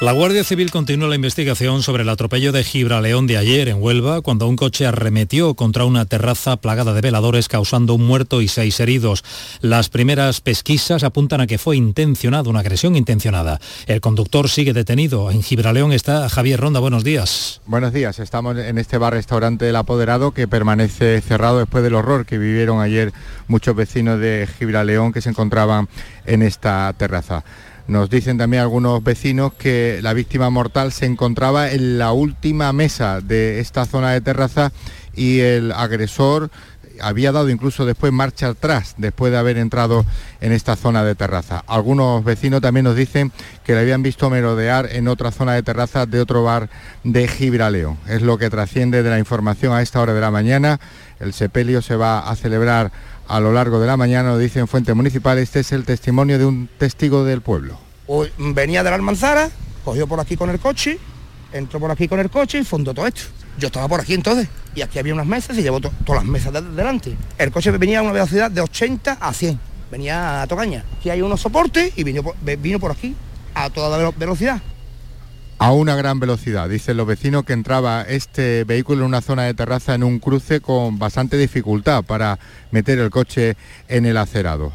La Guardia Civil continúa la investigación sobre el atropello de Gibraleón de ayer en Huelva, cuando un coche arremetió contra una terraza plagada de veladores, causando un muerto y seis heridos. Las primeras pesquisas apuntan a que fue intencionada, una agresión intencionada. El conductor sigue detenido. En Gibraleón está Javier Ronda. Buenos días. Buenos días. Estamos en este bar-restaurante El Apoderado que permanece cerrado después del horror que vivieron ayer muchos vecinos de Gibraleón que se encontraban en esta terraza. Nos dicen también algunos vecinos que la víctima mortal se encontraba en la última mesa de esta zona de terraza y el agresor había dado incluso después marcha atrás después de haber entrado en esta zona de terraza. Algunos vecinos también nos dicen que le habían visto merodear en otra zona de terraza de otro bar de Gibraleón. Es lo que trasciende de la información a esta hora de la mañana. El sepelio se va a celebrar a lo largo de la mañana, lo dicen fuente municipal, este es el testimonio de un testigo del pueblo. Hoy venía de la almanzara, cogió por aquí con el coche, entró por aquí con el coche y fundó todo esto. Yo estaba por aquí entonces, y aquí había unas mesas y llevó todas las mesas de delante. El coche venía a una velocidad de 80 a 100, venía a Tocaña. Aquí hay unos soportes y vino por aquí a toda velocidad a una gran velocidad. Dicen los vecinos que entraba este vehículo en una zona de terraza en un cruce con bastante dificultad para meter el coche en el acerado.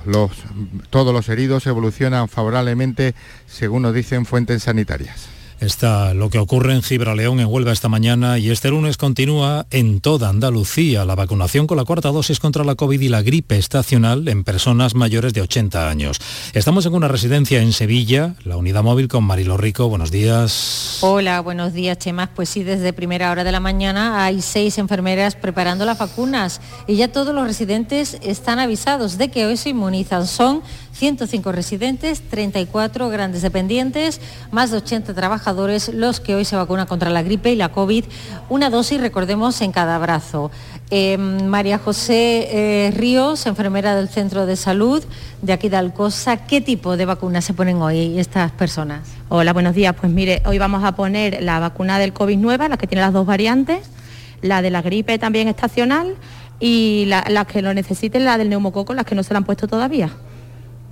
Todos los heridos evolucionan favorablemente, según nos dicen fuentes sanitarias. Está lo que ocurre en Gibraleón, en Huelva esta mañana y este lunes continúa en toda Andalucía la vacunación con la cuarta dosis contra la COVID y la gripe estacional en personas mayores de 80 años. Estamos en una residencia en Sevilla, la unidad móvil con Marilo Rico. Buenos días. Hola, buenos días, Chemas. Pues sí, desde primera hora de la mañana hay seis enfermeras preparando las vacunas y ya todos los residentes están avisados de que hoy se inmunizan. Son 105 residentes, 34 grandes dependientes, más de 80 trabajadores los que hoy se vacunan contra la gripe y la COVID, una dosis, recordemos, en cada brazo. Em, María José eh, Ríos, enfermera del Centro de Salud de aquí de Alcosa, ¿qué tipo de vacunas se ponen hoy estas personas? Hola, buenos días. Pues mire, hoy vamos a poner la vacuna del COVID nueva, la que tiene las dos variantes, la de la gripe también estacional y las que lo necesiten, la del neumococo, las que no se la han puesto todavía.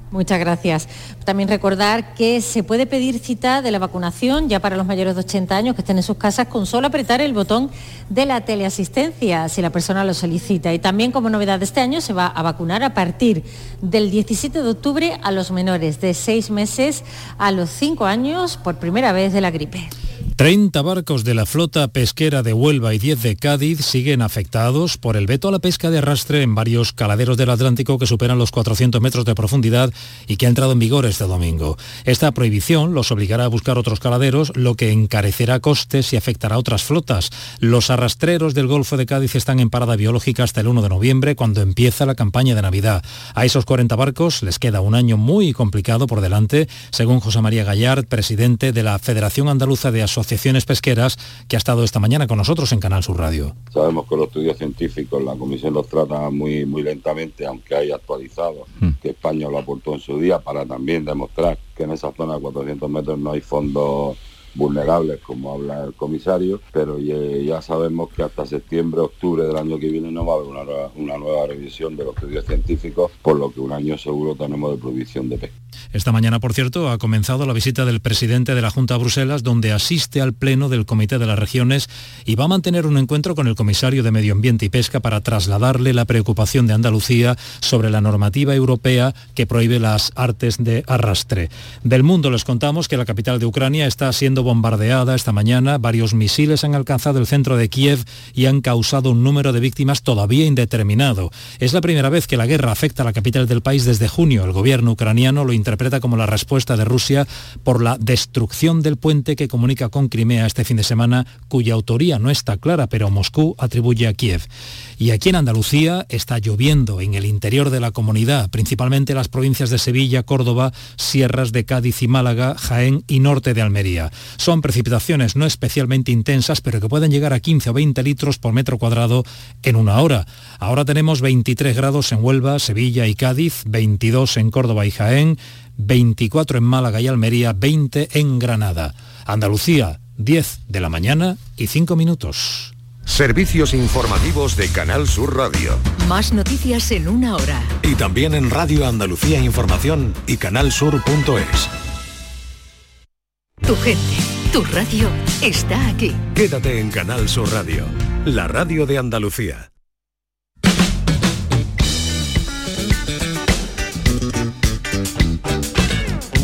Muchas gracias. También recordar que se puede pedir cita de la vacunación ya para los mayores de 80 años que estén en sus casas con solo apretar el botón de la teleasistencia si la persona lo solicita. Y también como novedad de este año se va a vacunar a partir del 17 de octubre a los menores de 6 meses a los 5 años por primera vez de la gripe. 30 barcos de la flota pesquera de Huelva y 10 de Cádiz siguen afectados por el veto a la pesca de arrastre en varios caladeros del Atlántico que superan los 400 metros de profundidad y que ha entrado en vigor este domingo. Esta prohibición los obligará a buscar otros caladeros, lo que encarecerá costes y afectará a otras flotas. Los arrastreros del Golfo de Cádiz están en parada biológica hasta el 1 de noviembre, cuando empieza la campaña de Navidad. A esos 40 barcos les queda un año muy complicado por delante, según José María Gallard, presidente de la Federación Andaluza de Asociaciones asociaciones pesqueras que ha estado esta mañana con nosotros en Canal Sur Radio. Sabemos que los estudios científicos la Comisión los trata muy, muy lentamente, aunque hay actualizado, hmm. que España lo aportó en su día para también demostrar que en esa zona de 400 metros no hay fondos vulnerables, como habla el comisario, pero ya, sabemos que hasta septiembre, octubre del año que viene no va a haber una, una nueva revisión de los estudios científicos, por lo que un año seguro tenemos de prohibición de pesca. Esta mañana, por cierto, ha comenzado la visita del presidente de la Junta a Bruselas, donde asiste al Pleno del Comité de las Regiones y va a mantener un encuentro con el comisario de Medio Ambiente y Pesca para trasladarle la preocupación de Andalucía sobre la normativa europea que prohíbe las artes de arrastre. Del mundo les contamos que la capital de Ucrania está siendo bombardeada esta mañana. Varios misiles han alcanzado el centro de Kiev y han causado un número de víctimas todavía indeterminado. Es la primera vez que la guerra afecta a la capital del país desde junio. El gobierno ucraniano lo interpreta como la respuesta de Rusia por la destrucción del puente que comunica con Crimea este fin de semana, cuya autoría no está clara, pero Moscú atribuye a Kiev. Y aquí en Andalucía está lloviendo en el interior de la comunidad, principalmente las provincias de Sevilla, Córdoba, sierras de Cádiz y Málaga, Jaén y norte de Almería. Son precipitaciones no especialmente intensas, pero que pueden llegar a 15 o 20 litros por metro cuadrado en una hora. Ahora tenemos 23 grados en Huelva, Sevilla y Cádiz, 22 en Córdoba y Jaén, 24 en Málaga y Almería, 20 en Granada. Andalucía, 10 de la mañana y 5 minutos. Servicios informativos de Canal Sur Radio. Más noticias en una hora. Y también en Radio Andalucía Información y canalsur.es. Tu gente, tu radio está aquí. Quédate en Canal Sur Radio, la radio de Andalucía.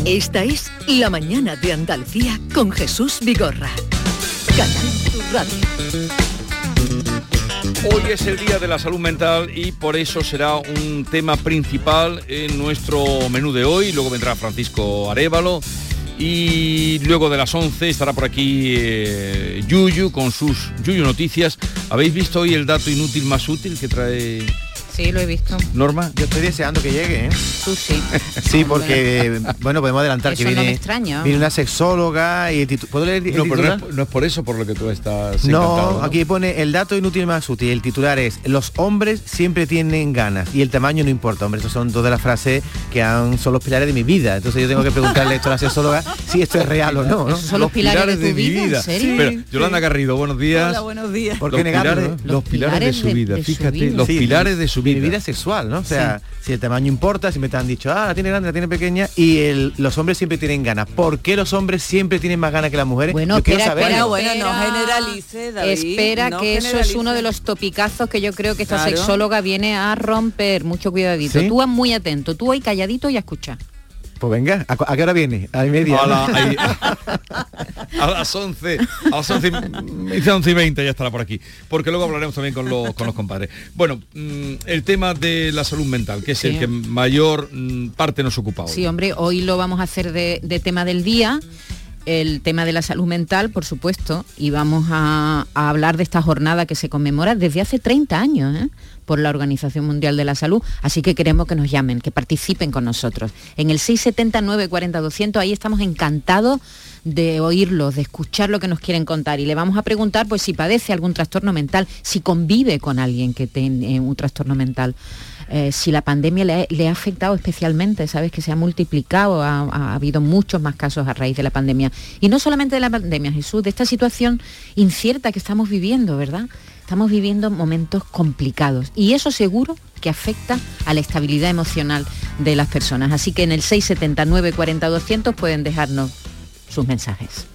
Esta es La mañana de Andalucía con Jesús Vigorra. Canal Radio. Hoy es el Día de la Salud Mental y por eso será un tema principal en nuestro menú de hoy. Luego vendrá Francisco Arevalo y luego de las 11 estará por aquí eh, Yuyu con sus Yuyu Noticias. ¿Habéis visto hoy el dato inútil más útil que trae Sí, lo he visto. Norma? Yo estoy deseando que llegue, ¿eh? Tú sí. Sí, porque, bueno, podemos adelantar Eso que no viene, me extraña. viene una sexóloga y el titu- ¿Puedo leer el No, pero no es, no es por eso por lo que tú estás No, encantado, aquí pone el dato inútil más útil. El titular es los hombres siempre tienen ganas y el tamaño no importa. Hombre, estas son todas las frases que han, son los pilares de mi vida. Entonces yo tengo que preguntarle esto a la sexóloga si esto es real o no. ¿no? son los pilares de tu mi vida, ¿en serio? Pero, Yolanda Garrido, buenos días. Hola, buenos días. ¿Por Los qué negarlo, pilares, no? los pilares de su vida, fíjate, los pilares de su Mi vida. vida sexual, ¿no? O sea, si el tamaño importa, si me te han dicho, ah, la tiene grande, la tiene pequeña, y el- los hombres siempre tienen ganas. ¿Por qué los hombres siempre tienen más ganas que las mujeres? Bueno, Yo quiero espera, espera, Bueno, no generalice, David, Espera, no que eso es uno de los topicazos que yo creo que esta Claro. sexóloga viene a romper. Mucho cuidadito. ¿Sí? Tú muy atento, tú ahí calladito y a escuchar. Pues venga, ¿a, a qué hora viene? A media. A, ¿no? la- ahí- a las 11, a las 11, y- dice 11 y 20 ya estará por aquí, porque luego hablaremos también con los, con los compadres. Bueno, mm, el tema de la salud mental, que es Sí. el que mayor mm, parte nos ocupa hoy. Sí, hombre, hoy lo vamos a hacer de, de tema del día, el tema de la salud mental, por supuesto, y vamos a, a hablar de esta jornada que se conmemora desde hace 30 años ¿eh? Por la Organización Mundial de la Salud, así que queremos que nos llamen, que participen con nosotros. En el 679 40 200, ahí estamos encantados de oírlos, de escuchar lo que nos quieren contar y le vamos a preguntar pues si padece algún trastorno mental, si convive con alguien que tiene un trastorno mental. Eh, si la pandemia le ha, afectado especialmente, sabes que se ha multiplicado, ha habido muchos más casos a raíz de la pandemia. Y no solamente de la pandemia, Jesús, de esta situación incierta que estamos viviendo, ¿verdad? Estamos viviendo momentos complicados y eso seguro que afecta a la estabilidad emocional de las personas. Así que en el 679 40 200 pueden dejarnos sus mensajes.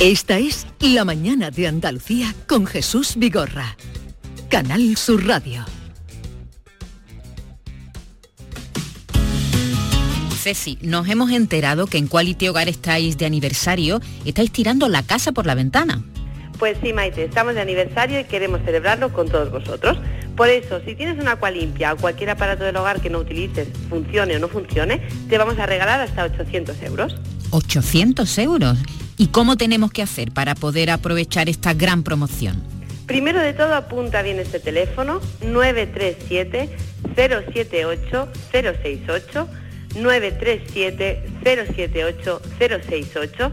Esta es La mañana de Andalucía con Jesús Vigorra. Canal Sur Radio. Ceci, nos hemos enterado que en Quality Hogar estáis de aniversario estáis tirando la casa por la ventana. Pues sí, Maite, estamos de aniversario y queremos celebrarlo con todos vosotros. Por eso, si tienes una limpia o cualquier aparato del hogar que no utilices, funcione o no funcione, te vamos a regalar hasta 800 euros. 800 euros. ¿Y cómo tenemos que hacer para poder aprovechar esta gran promoción? Primero de todo, apunta bien este teléfono, 937-078-068, 937-078-068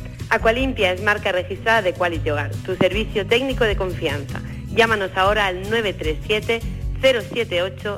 Aqualimpia es marca registrada de Quality Hogar, tu servicio técnico de confianza. Llámanos ahora al 937 078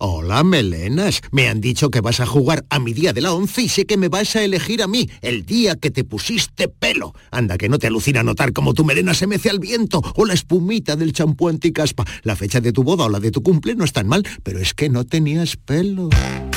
Hola, melenas. Me han dicho que vas a jugar a mi día de la once y sé que me vas a elegir a mí, el día que te pusiste pelo. Anda, que no te alucina notar cómo tu melena se mece al viento o la espumita del champú anticaspa. La fecha de tu boda o la de tu cumple no es tan mal, pero es que no tenías pelo.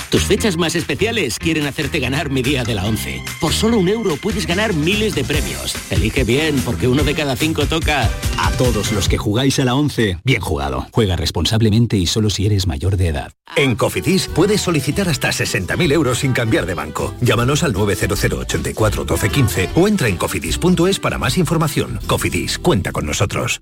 Tus fechas más especiales quieren hacerte ganar mi día de la once. Por solo un euro puedes ganar miles de premios. Elige bien, porque uno de cada cinco toca. A todos los que jugáis a la once, bien jugado. Juega responsablemente y solo si eres mayor de edad. En Cofidis puedes solicitar hasta 60.000 euros sin cambiar de banco. Llámanos al 900 84 12 15 o entra en cofidis.es para más información. Cofidis, cuenta con nosotros.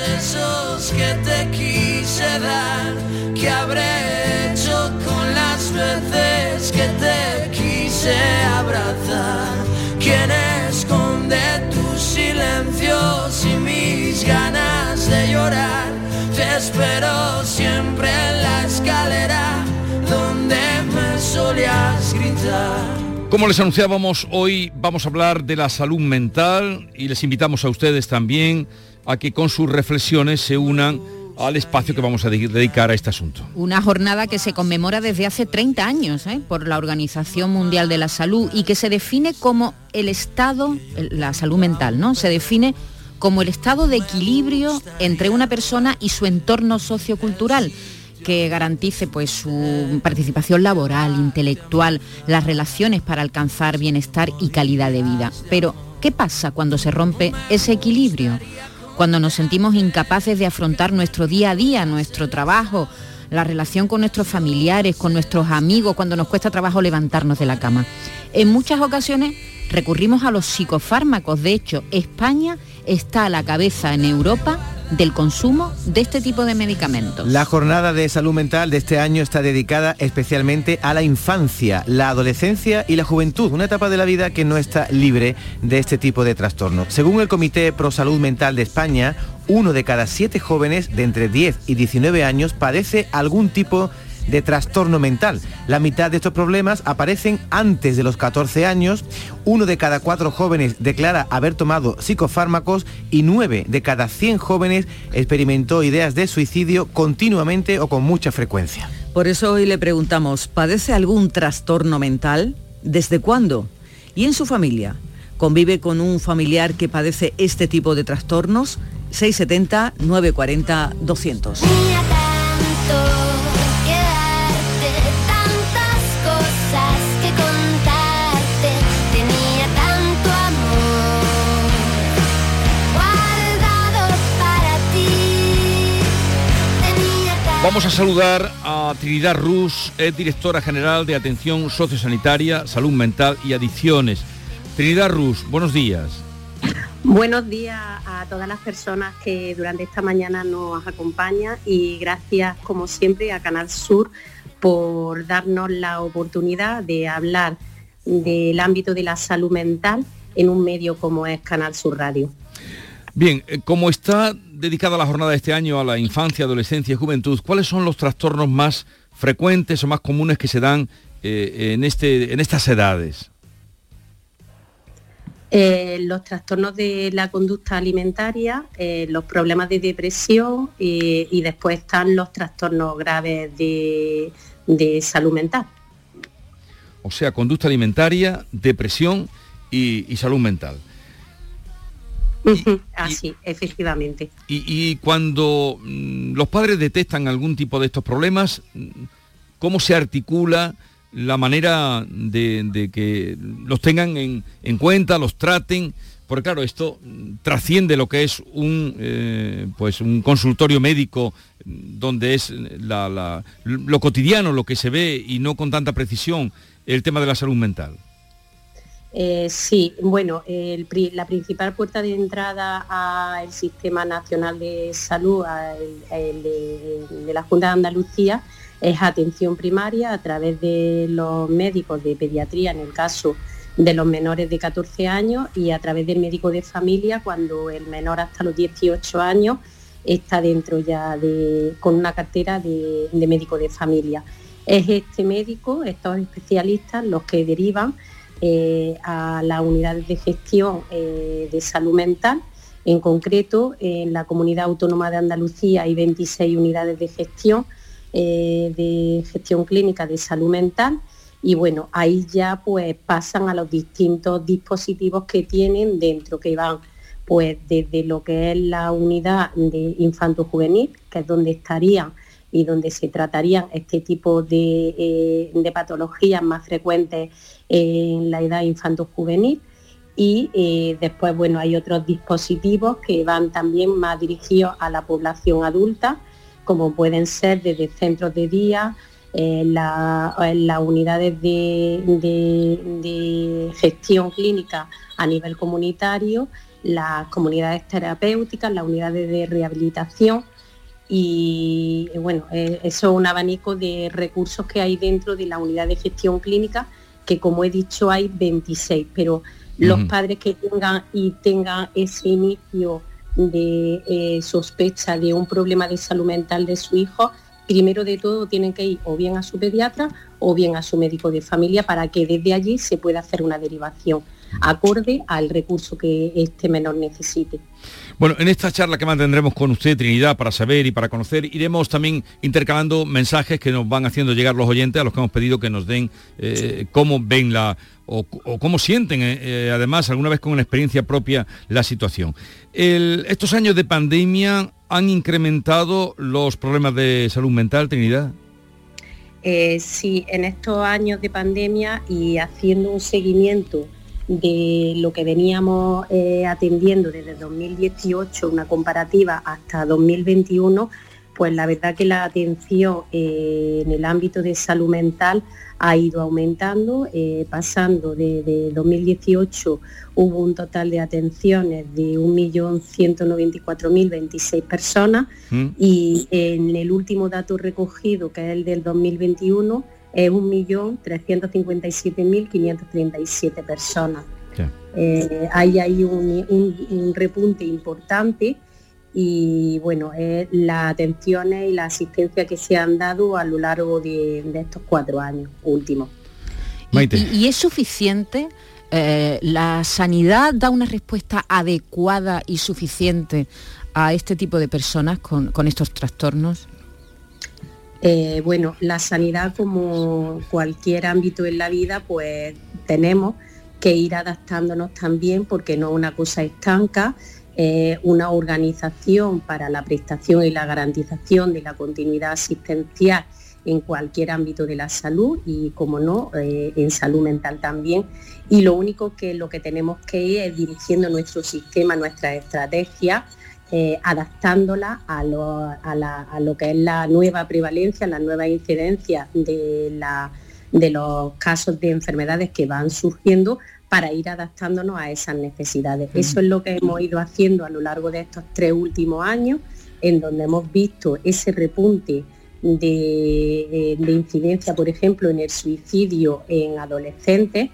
esos que te quise dar? ¿Qué habré hecho con las veces que te quise abrazar? ¿Quién esconde tus silencios y mis ganas de llorar? Te espero siempre en la escalera donde me solías gritar. Como les anunciábamos, hoy vamos a hablar de la salud mental y les invitamos a ustedes también a que con sus reflexiones se unan al espacio que vamos a de- dedicar a este asunto. Una jornada que se conmemora desde hace 30 años ¿eh? por la Organización Mundial de la Salud y que se define como el estado, la salud mental, ¿no? Se define como el estado de equilibrio entre una persona y su entorno sociocultural que garantice pues su participación laboral, intelectual, las relaciones para alcanzar bienestar y calidad de vida. Pero, ¿qué pasa cuando se rompe ese equilibrio? Cuando nos sentimos incapaces de afrontar nuestro día a día, nuestro trabajo, la relación con nuestros familiares, con nuestros amigos, cuando nos cuesta trabajo levantarnos de la cama. En muchas ocasiones recurrimos a los psicofármacos. De hecho, España está a la cabeza en Europa del consumo de este tipo de medicamentos. La jornada de salud mental de este año está dedicada especialmente a la infancia, la adolescencia y la juventud, una etapa de la vida que no está libre de este tipo de trastornos. Según el Comité Pro Salud Mental de España, uno de cada siete jóvenes de entre 10 y 19 años padece algún tipo de de trastorno mental. La mitad de estos problemas aparecen antes de los 14 años, uno de cada cuatro jóvenes declara haber tomado psicofármacos y nueve de cada 100 jóvenes experimentó ideas de suicidio continuamente o con mucha frecuencia. Por eso hoy le preguntamos, ¿padece algún trastorno mental? ¿Desde cuándo? ¿Y en su familia? ¿Convive con un familiar que padece este tipo de trastornos? 670 940 200. Vamos a saludar a Trinidad Rus, es directora general de Atención Sociosanitaria, Salud Mental y Adicciones. Trinidad Rus, buenos días. Buenos días a todas las personas que durante esta mañana nos acompañan y gracias como siempre a Canal Sur por darnos la oportunidad de hablar del ámbito de la salud mental en un medio como es Canal Sur Radio. Bien, eh, como está dedicada la jornada de este año a la infancia, adolescencia y juventud, ¿cuáles son los trastornos más frecuentes o más comunes que se dan eh, en, este, en estas edades? Eh, los trastornos de la conducta alimentaria, eh, los problemas de depresión eh, y después están los trastornos graves de, de salud mental. O sea, conducta alimentaria, depresión y, y salud mental. Así, efectivamente. Y, y cuando mm, los padres detectan algún tipo de estos problemas, mm, ¿cómo se articula la manera de, de que los tengan en, en cuenta, los traten? Porque claro, esto mm, trasciende lo que es un, eh, pues un consultorio médico donde es la- la- lo cotidiano, lo que se ve y no con tanta precisión el tema de la salud mental. Eh, sí, bueno, la principal puerta de entrada al Sistema Nacional de Salud al- el de, de la Junta de Andalucía es atención primaria a través de los médicos de pediatría en el caso de los menores de 14 años y a través del médico de familia cuando el menor hasta los 18 años está dentro ya de, con una cartera de, de médico de familia. Es este médico, estos especialistas, los que derivan eh, a las unidades de gestión eh, de salud mental. En concreto, en la Comunidad Autónoma de Andalucía hay 26 unidades de gestión eh, de gestión clínica de salud mental y bueno, ahí ya pues pasan a los distintos dispositivos que tienen dentro, que van pues desde lo que es la unidad de infanto juvenil, que es donde estarían y donde se tratarían este tipo de, eh, de patologías más frecuentes en la edad infanto juvenil y eh, después bueno hay otros dispositivos que van también más dirigidos a la población adulta como pueden ser desde centros de día eh, la- las unidades de, de- de gestión clínica a nivel comunitario las comunidades terapéuticas las unidades de rehabilitación y bueno, eh, eso es un abanico de recursos que hay dentro de la unidad de gestión clínica, que como he dicho hay 26, pero los padres que tengan y tengan ese inicio de eh, sospecha de un problema de salud mental de su hijo, primero de todo tienen que ir o bien a su pediatra o bien a su médico de familia para que desde allí se pueda hacer una derivación acorde al recurso que este menor necesite. Bueno, en esta charla que mantendremos con usted, Trinidad, para saber y para conocer, iremos también intercalando mensajes que nos van haciendo llegar los oyentes a los que hemos pedido que nos den eh, cómo ven la o, o cómo sienten, eh, eh, además, alguna vez con una experiencia propia, la situación. El- estos años de pandemia han incrementado los problemas de salud mental, Trinidad. Eh, sí, en estos años de pandemia y haciendo un seguimiento de lo que veníamos eh, atendiendo desde 2018, una comparativa hasta 2021, pues la verdad que la atención eh, en el ámbito de salud mental ha ido aumentando, eh, pasando de, de 2018 hubo un total de atenciones de 1.194.026 personas y en el último dato recogido, que es el del 2021, es 1.357.537 personas. Eh, hay ahí un, un- un repunte importante y bueno, es las atenciones y la asistencia que se han dado a lo largo de, de estos cuatro años últimos. ¿Y, y es suficiente? eh, ¿La sanidad da una respuesta adecuada y suficiente a este tipo de personas con, con estos trastornos? Eh, bueno, la sanidad como cualquier ámbito en la vida, pues tenemos que ir adaptándonos también porque no es una cosa estanca, una organización para la prestación y la garantización de la continuidad asistencial en cualquier ámbito de la salud y, como no, eh, en salud mental también. Y lo único que lo que tenemos que ir es dirigiendo nuestro sistema, nuestra estrategia, eh, adaptándola a lo, a la- a lo que es la nueva prevalencia, la nueva incidencia de, la- de los casos de enfermedades que van surgiendo para ir adaptándonos a esas necesidades. Eso es lo que hemos ido haciendo a lo largo de estos tres últimos años, en donde hemos visto ese repunte de, de- de incidencia, por ejemplo, en el suicidio en adolescentes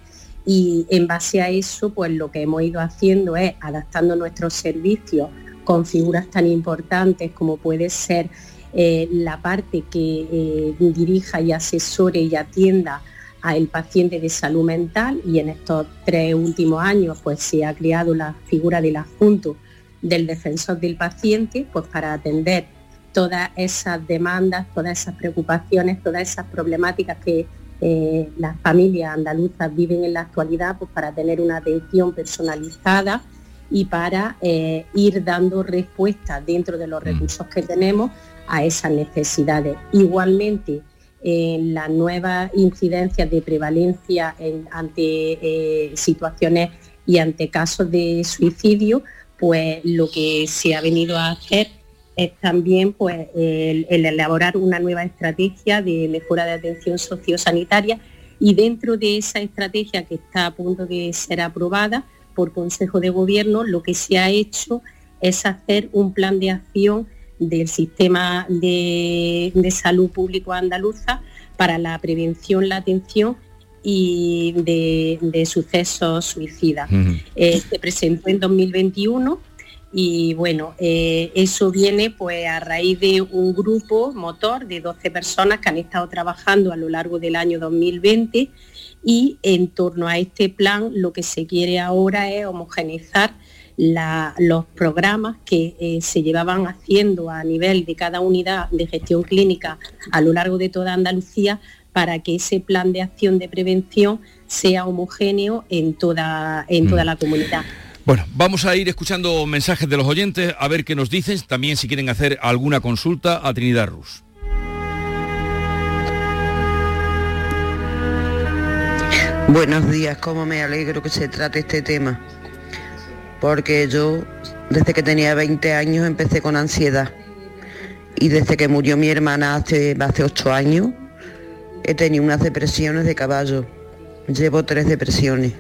y en base a eso, pues lo que hemos ido haciendo es adaptando nuestros servicios con figuras tan importantes como puede ser eh, la parte que eh, dirija y asesore y atienda al paciente de salud mental y en estos tres últimos años pues se ha creado la figura del adjunto del defensor del paciente pues para atender todas esas demandas, todas esas preocupaciones, todas esas problemáticas que eh, las familias andaluzas viven en la actualidad pues para tener una atención personalizada y para eh, ir dando respuesta dentro de los Mm. recursos que tenemos a esas necesidades. Igualmente, en las nuevas incidencias de prevalencia en- ante eh, situaciones y ante casos de suicidio, pues lo que se ha venido a hacer es también pues, el, el elaborar una nueva estrategia de mejora de atención sociosanitaria y dentro de esa estrategia que está a punto de ser aprobada por Consejo de Gobierno, lo que se ha hecho es hacer un plan de acción del sistema de, de salud público andaluza para la prevención, la atención y de, de sucesos suicidas. Eh, se presentó en 2021 y bueno, eh, eso viene pues a raíz de un grupo motor de 12 personas que han estado trabajando a lo largo del año 2020 y en torno a este plan lo que se quiere ahora es homogeneizar la- los programas que eh, se llevaban haciendo a nivel de cada unidad de gestión clínica a lo largo de toda Andalucía para que ese plan de acción de prevención sea homogéneo en toda, en toda la comunidad. Bueno, vamos a ir escuchando mensajes de los oyentes, a ver qué nos dicen, también si quieren hacer alguna consulta a Trinidad Rus. Buenos días, cómo me alegro que se trate este tema. Porque yo, desde que tenía 20 años, empecé con ansiedad. Y desde que murió mi hermana hace, hace 8 años, he tenido unas depresiones de caballo. Llevo tres depresiones.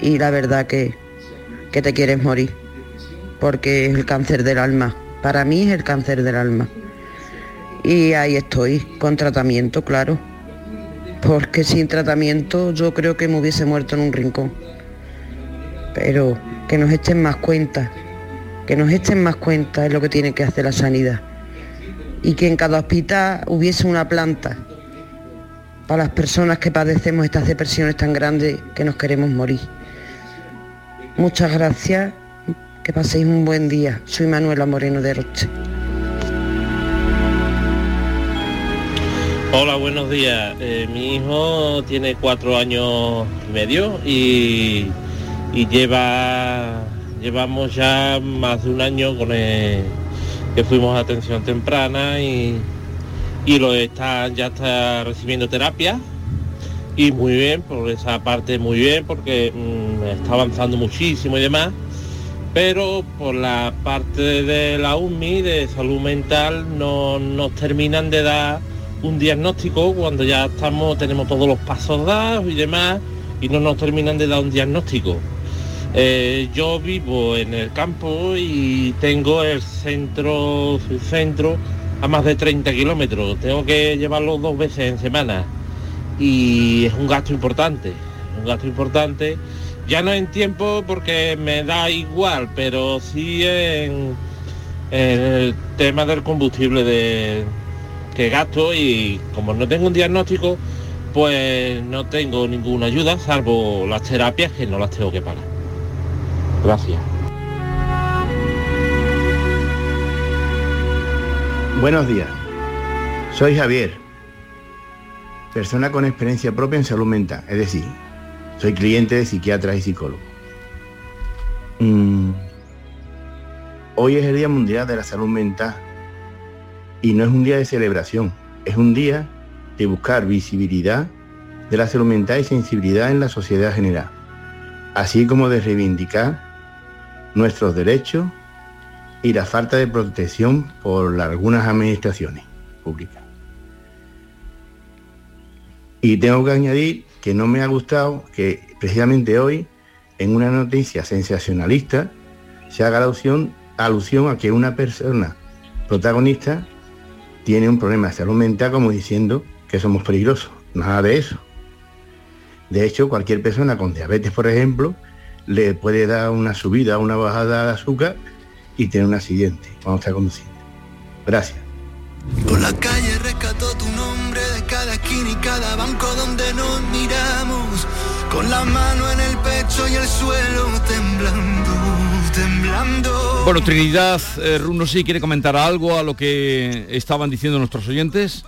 Y la verdad que, que te quieres morir. Porque es el cáncer del alma. Para mí es el cáncer del alma. Y ahí estoy, con tratamiento, claro porque sin tratamiento yo creo que me hubiese muerto en un rincón. Pero que nos echen más cuenta, que nos echen más cuenta es lo que tiene que hacer la sanidad. Y que en cada hospital hubiese una planta para las personas que padecemos estas depresiones tan grandes que nos queremos morir. Muchas gracias, que paséis un buen día. Soy Manuela Moreno de Roche. Hola, buenos días. Eh, mi hijo tiene cuatro años y medio y, lleva llevamos ya más de un año con él, que fuimos a atención temprana y, y lo está ya está recibiendo terapia y muy bien por esa parte muy bien porque mm, está avanzando muchísimo y demás pero por la parte de la UMI de salud mental no nos terminan de dar un diagnóstico cuando ya estamos, tenemos todos los pasos dados y demás, y no nos terminan de dar un diagnóstico. Eh, yo vivo en el campo y tengo el centro, el centro a más de 30 kilómetros. Tengo que llevarlo dos veces en semana y es un gasto importante, un gasto importante. Ya no en tiempo porque me da igual, pero sí en, en el tema del combustible de, que gasto y como no tengo un diagnóstico, pues no tengo ninguna ayuda, salvo las terapias que no las tengo que pagar. Gracias. Buenos días. Soy Javier, persona con experiencia propia en salud mental, es decir, soy cliente de psiquiatras y psicólogos. Mm, Hoy es el Día Mundial de la Salud Mental y no es un día de celebración, es un día de buscar visibilidad de la salud mental y sensibilidad en la sociedad general, así como de reivindicar nuestros derechos y la falta de protección por algunas administraciones públicas. Y tengo que añadir que no me ha gustado que precisamente hoy, en una noticia sensacionalista, se haga alusión, alusión a que una persona protagonista tiene un problema de salud mental como diciendo que somos peligrosos. Nada de eso. De hecho, cualquier persona con diabetes, por ejemplo, le puede dar una subida, una bajada de azúcar y tener un accidente cuando está conduciendo. Gracias. Por la calle rescató tu nombre de cada esquina y cada banco donde nos miramos. Con la mano en el pecho y el suelo temblando, temblando. Bueno, Trinidad, eh, Ruth, no sé si quiere comentar algo a lo que estaban diciendo nuestros oyentes.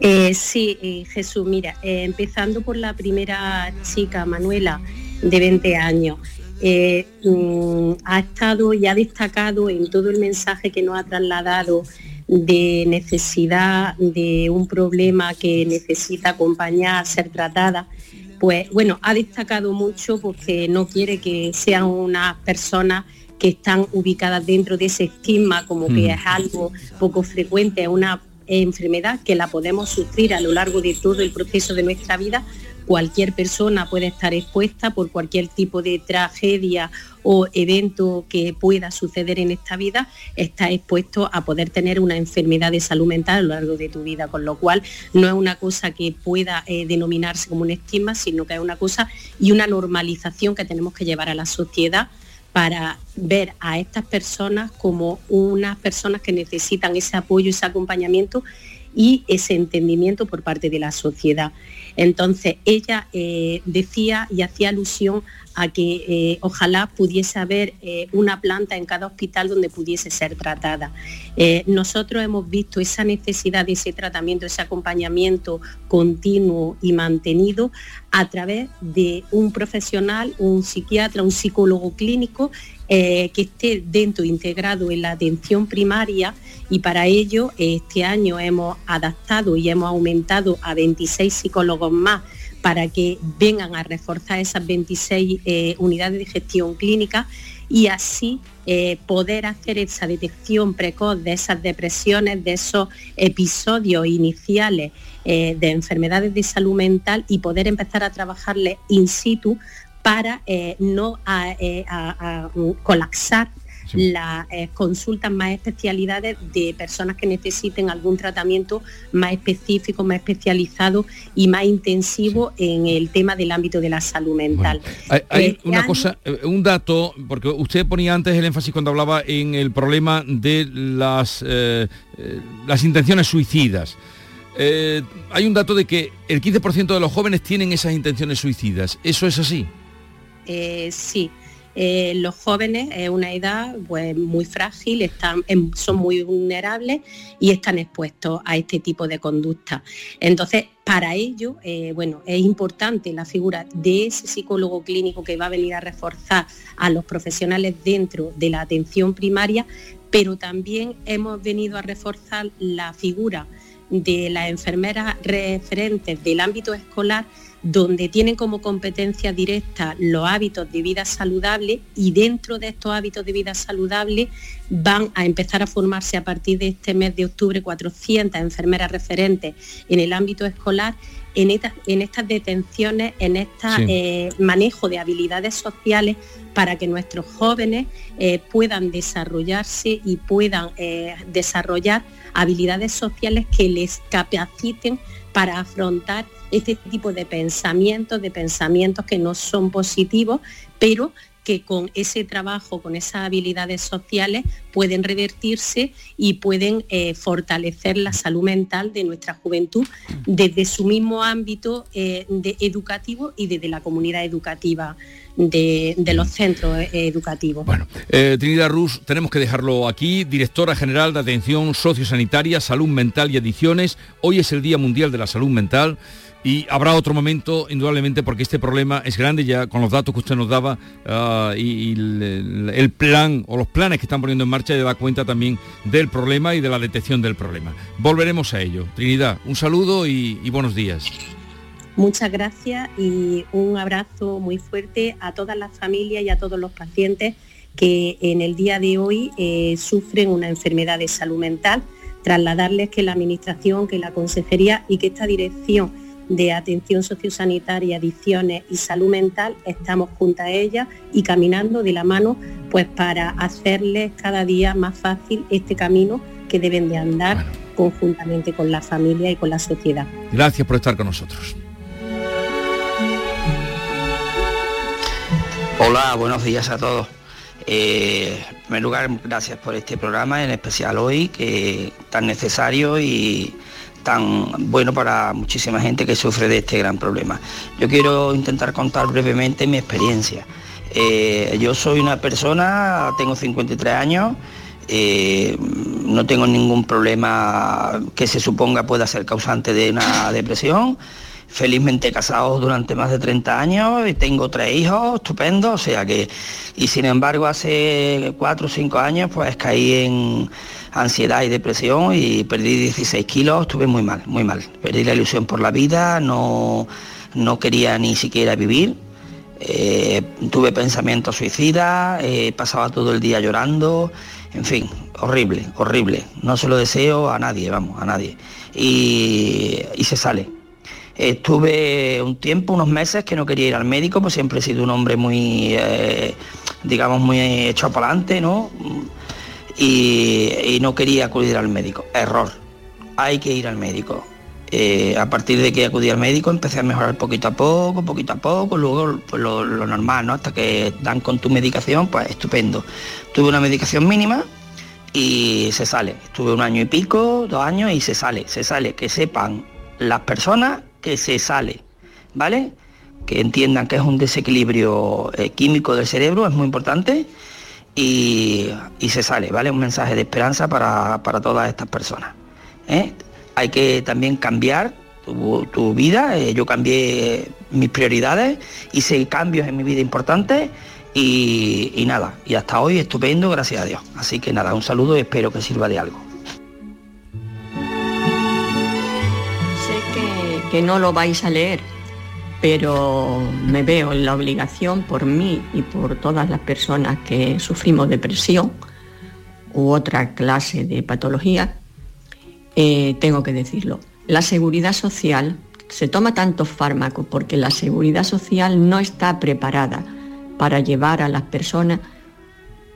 Eh, sí, eh, Jesús, mira, eh, empezando por la primera chica, Manuela, de 20 años. eh, mm, ha estado y ha destacado en todo el mensaje que nos ha trasladado de necesidad de un problema que necesita acompañar, ser tratada, pues bueno, ha destacado mucho porque no quiere que sean unas personas que están ubicadas dentro de ese estigma, como Mm. que es algo poco frecuente, es una enfermedad que la podemos sufrir a lo largo de todo el proceso de nuestra vida. Cualquier persona puede estar expuesta por cualquier tipo de tragedia o evento que pueda suceder en esta vida, está expuesto a poder tener una enfermedad de salud mental a lo largo de tu vida, con lo cual no es una cosa que pueda eh, denominarse como un estigma, sino que es una cosa y una normalización que tenemos que llevar a la sociedad para ver a estas personas como unas personas que necesitan ese apoyo, ese acompañamiento y ese entendimiento por parte de la sociedad. Entonces, ella eh, decía y hacía alusión a que eh, ojalá pudiese haber eh, una planta en cada hospital donde pudiese ser tratada. Nosotros hemos visto esa necesidad de ese tratamiento, ese acompañamiento continuo y mantenido a través de un profesional, un psiquiatra, un psicólogo clínico que esté dentro, integrado en la atención primaria y para ello este año hemos adaptado y hemos aumentado a 26 psicólogos más para que vengan a reforzar esas 26 eh, unidades de gestión clínica y así eh, poder hacer esa detección precoz de esas depresiones, de esos episodios iniciales eh, de enfermedades de salud mental y poder empezar a trabajarle in situ para no mm, las eh, consultas más especialidades de personas que necesiten algún tratamiento más específico, más especializado y más intensivo en el tema del ámbito de la salud mental. Hay, hay Este una año- cosa, eh, un dato, porque usted ponía antes el énfasis cuando hablaba en el problema de las, eh, eh, las intenciones suicidas. Eh, hay un dato de que el 15% de los jóvenes tienen esas intenciones suicidas. ¿Eso es así? Eh, sí, Eh, los jóvenes es una edad pues, muy frágil, están, son muy vulnerables y están expuestos a este tipo de conducta. Entonces, para ello, eh, bueno, es importante la figura de ese psicólogo clínico que va a venir a reforzar a los profesionales dentro de la atención primaria, pero también hemos venido a reforzar la figura de las enfermeras referentes del ámbito escolar donde tienen como competencia directa los hábitos de vida saludable y dentro de estos hábitos de vida saludable van a empezar a formarse a partir de este mes de octubre 400 enfermeras referentes en el ámbito escolar en estas, en estas detenciones, en este Sí. manejo de habilidades sociales para que nuestros jóvenes eh, puedan desarrollarse y puedan eh, desarrollar habilidades sociales que les capaciten para afrontar este tipo de pensamientos, de pensamientos que no son positivos, pero que con ese trabajo, con esas habilidades sociales, pueden revertirse y pueden eh, fortalecer la salud mental de nuestra juventud desde su mismo ámbito eh, educativo y desde la comunidad educativa de, los centros eh, educativos. Eh, Trinidad Rus, tenemos que dejarlo aquí, directora general de Atención Sociosanitaria, Salud Mental y Adicciones. Hoy es el Día Mundial de la Salud Mental y habrá otro momento, indudablemente, porque este problema es grande ya con los datos que usted nos daba ah, y, el, plan o los planes que están poniendo en marcha ya da cuenta también del problema y de la detección del problema. Volveremos a ello. Trinidad, un saludo y- y buenos días. Muchas gracias y un abrazo muy fuerte a todas las familias y a todos los pacientes que en el día de hoy eh, sufren una enfermedad de salud mental. Trasladarles que la Administración, que la Consejería y que esta Dirección de Atención Sociosanitaria, Adicciones y Salud Mental estamos junto a ella y caminando de la mano pues para hacerles cada día más fácil este camino que deben de andar conjuntamente con la familia y con la sociedad. Gracias por estar con nosotros. Hola, buenos días a todos. Eh, en primer lugar, gracias por este programa, en especial hoy, que tan necesario y tan bueno para muchísima gente que sufre de este gran problema. Yo quiero intentar contar brevemente mi experiencia. Eh, yo soy una persona, tengo 53 años, eh, no tengo ningún problema que se suponga pueda ser causante de una depresión. Felizmente casado durante más de 30 años y tengo tres hijos estupendos, o sea que, y sin embargo hace cuatro o cinco años pues caí en ansiedad y depresión y perdí 16 kilos, estuve muy mal, muy mal. Perdí la ilusión por la vida, no, no quería ni siquiera vivir. Eh, tuve pensamientos suicidas, eh, pasaba todo el día llorando, en fin, horrible, horrible. No se lo deseo a nadie, vamos, a nadie. Y, y se sale. Estuve un tiempo, unos meses que no quería ir al médico, pues siempre he sido un hombre muy, eh, digamos, muy hecho para adelante, ¿no? Y, no quería acudir al médico. Error. Hay que ir al médico. Eh, a partir de que acudí al médico empecé a mejorar poquito a poco, poquito a poco, luego pues, lo normal, ¿no? Hasta que dan con tu medicación, pues estupendo. Tuve una medicación mínima y se sale. Estuve un año y pico, dos años y se sale, se sale. Que sepan las personas que se sale, ¿vale? Que entiendan que es un desequilibrio eh, químico del cerebro, es muy importante. Y, y se sale, ¿vale? Un mensaje de esperanza para, para todas estas personas. ¿eh? hay que también cambiar tu, tu vida. eh, yo cambié mis prioridades, hice cambios en mi vida importantes y, y nada, y hasta hoy estupendo, gracias a Dios. Así que nada, un saludo y espero que sirva de algo. Que, no lo vais a leer, pero me veo en la obligación por mí y por todas las personas que sufrimos depresión u otra clase de patología, eh, tengo que decirlo. La seguridad social se toma tantos fármacos porque la seguridad social no está preparada para llevar a las personas,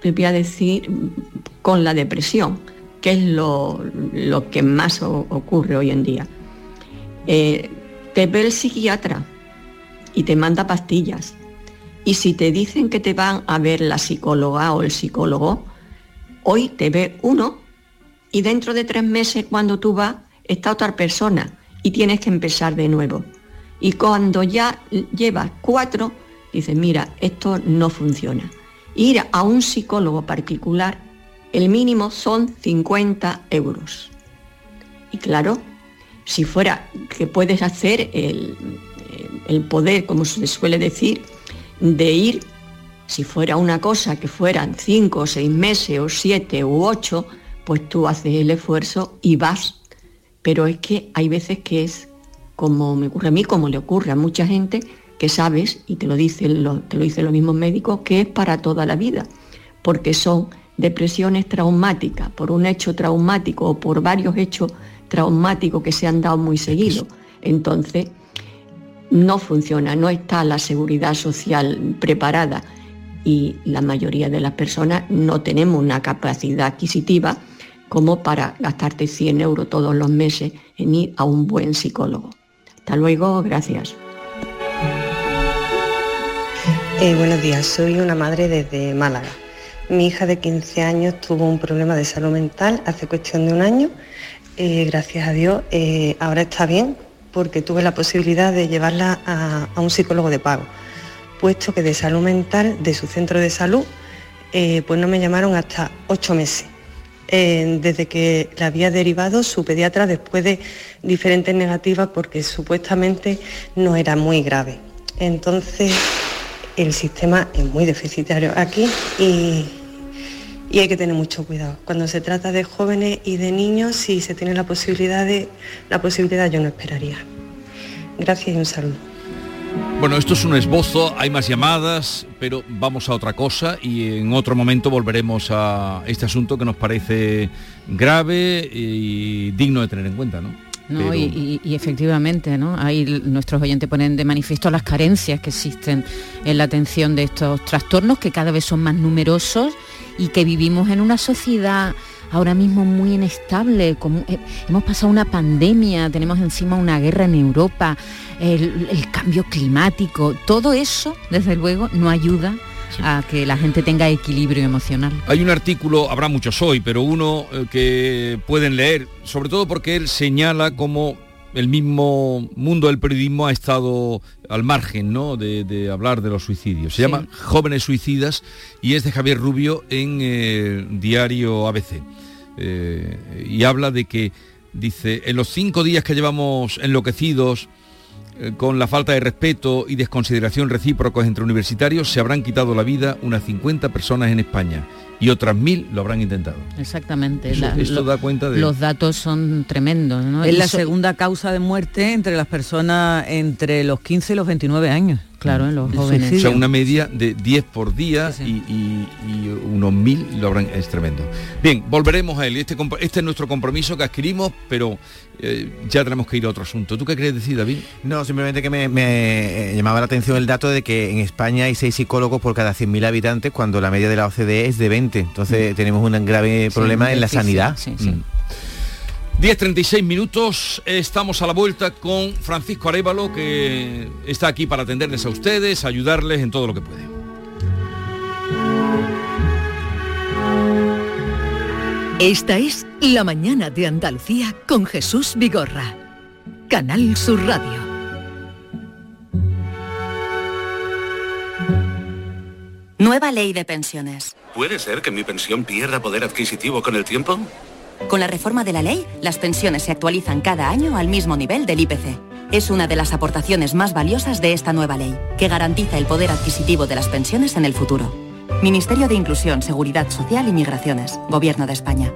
te voy a decir, con la depresión, que es lo, lo que más ocurre hoy en día. Eh, te ve el psiquiatra y te manda pastillas. Y si te dicen que te van a ver la psicóloga o el psicólogo, hoy te ve uno y dentro de tres meses cuando tú vas está otra persona y tienes que empezar de nuevo. Y cuando ya llevas cuatro, dices, mira, esto no funciona. Ir a un psicólogo particular, el mínimo son 50 euros. Y claro, si fuera que puedes hacer el, poder, como se suele decir, de ir, si fuera una cosa que fueran cinco o seis meses o siete u ocho, pues tú haces el esfuerzo y vas. Pero es que hay veces que es como me ocurre a mí, como le ocurre a mucha gente, que sabes, y te lo dicen te lo dicen los mismos médicos, que es para toda la vida, porque son depresiones traumáticas, por un hecho traumático o por varios hechos traumáticos que se han dado muy seguidos. Entonces, no funciona, no está la seguridad social preparada y la mayoría de las personas no tenemos una capacidad adquisitiva como para gastarte 100 euros todos los meses en ir a un buen psicólogo. Hasta luego, gracias. Eh, buenos días, soy una madre desde Málaga. Mi hija de 15 años tuvo un problema de salud mental hace cuestión de un año. Eh, gracias a Dios, eh, ahora está bien porque tuve la posibilidad de llevarla a, un psicólogo de pago, puesto que de salud mental de su centro de salud, eh, pues no me llamaron hasta ocho meses. Desde que la había derivado su pediatra después de diferentes negativas porque supuestamente no era muy grave. Entonces, el sistema es muy deficitario aquí y, y hay que tener mucho cuidado. Cuando se trata de jóvenes y de niños, si se tiene la posibilidad de la posibilidad yo no esperaría. Gracias y un saludo. Bueno, esto es un esbozo, hay más llamadas, pero vamos a otra cosa y en otro momento volveremos a este asunto que nos parece grave y digno de tener en cuenta, ¿no? ¿no? Pero- Y, y- y efectivamente, ¿no? Ahí nuestros oyentes ponen de manifiesto las carencias que existen en la atención de estos trastornos que cada vez son más numerosos y que vivimos en una sociedad ahora mismo muy inestable. Como, eh, hemos pasado una pandemia, tenemos encima una guerra en Europa, el, el cambio climático, todo eso, desde luego, no ayuda a que la gente tenga equilibrio emocional. Hay un artículo, habrá muchos hoy, pero uno eh, que pueden leer, sobre todo porque él señala cómo el mismo mundo del periodismo ha estado al margen ¿no? de, de hablar de los suicidios. Se Sí. llama Jóvenes Suicidas y es de Javier Rubio en eh, Diario ABC. Eh, y habla de que, dice, en los cinco días que llevamos enloquecidos, eh, con la falta de respeto y desconsideración recíprocos entre universitarios, se habrán quitado la vida unas 50 personas en España y otras mil lo habrán intentado. Exactamente. Eso- esto da cuenta de- Los datos son tremendos. ¿no? Es Y la so- segunda causa de muerte entre las personas entre los 15 y los 29 años. Claro, en los jóvenes. O sea, una media de 10 por día Y, y- y unos mil lo habrán, es tremendo. Bien, volveremos a él. Este, este es nuestro compromiso que adquirimos, pero eh, ya tenemos que ir a otro asunto. ¿Tú qué crees decir, David? No, simplemente que me, me, eh, llamaba la atención el dato de que en España hay seis psicólogos por cada 100.000 habitantes cuando la media de la OCDE es de 20. Entonces tenemos un grave problema en la sanidad. sí, sí. Mm. 10.36 minutos, estamos a la vuelta con Francisco Arevalo, que está aquí para atenderles a ustedes, ayudarles en todo lo que puede. Esta es La mañana de Andalucía con Jesús Vigorra. Canal Sur Radio. Nueva ley de pensiones. ¿Puede ser que mi pensión pierda poder adquisitivo con el tiempo? Con la reforma de la ley, las pensiones se actualizan cada año al mismo nivel del IPC. Es una de las aportaciones más valiosas de esta nueva ley, que garantiza el poder adquisitivo de las pensiones en el futuro. Ministerio de Inclusión, Seguridad Social y Migraciones. Gobierno de España.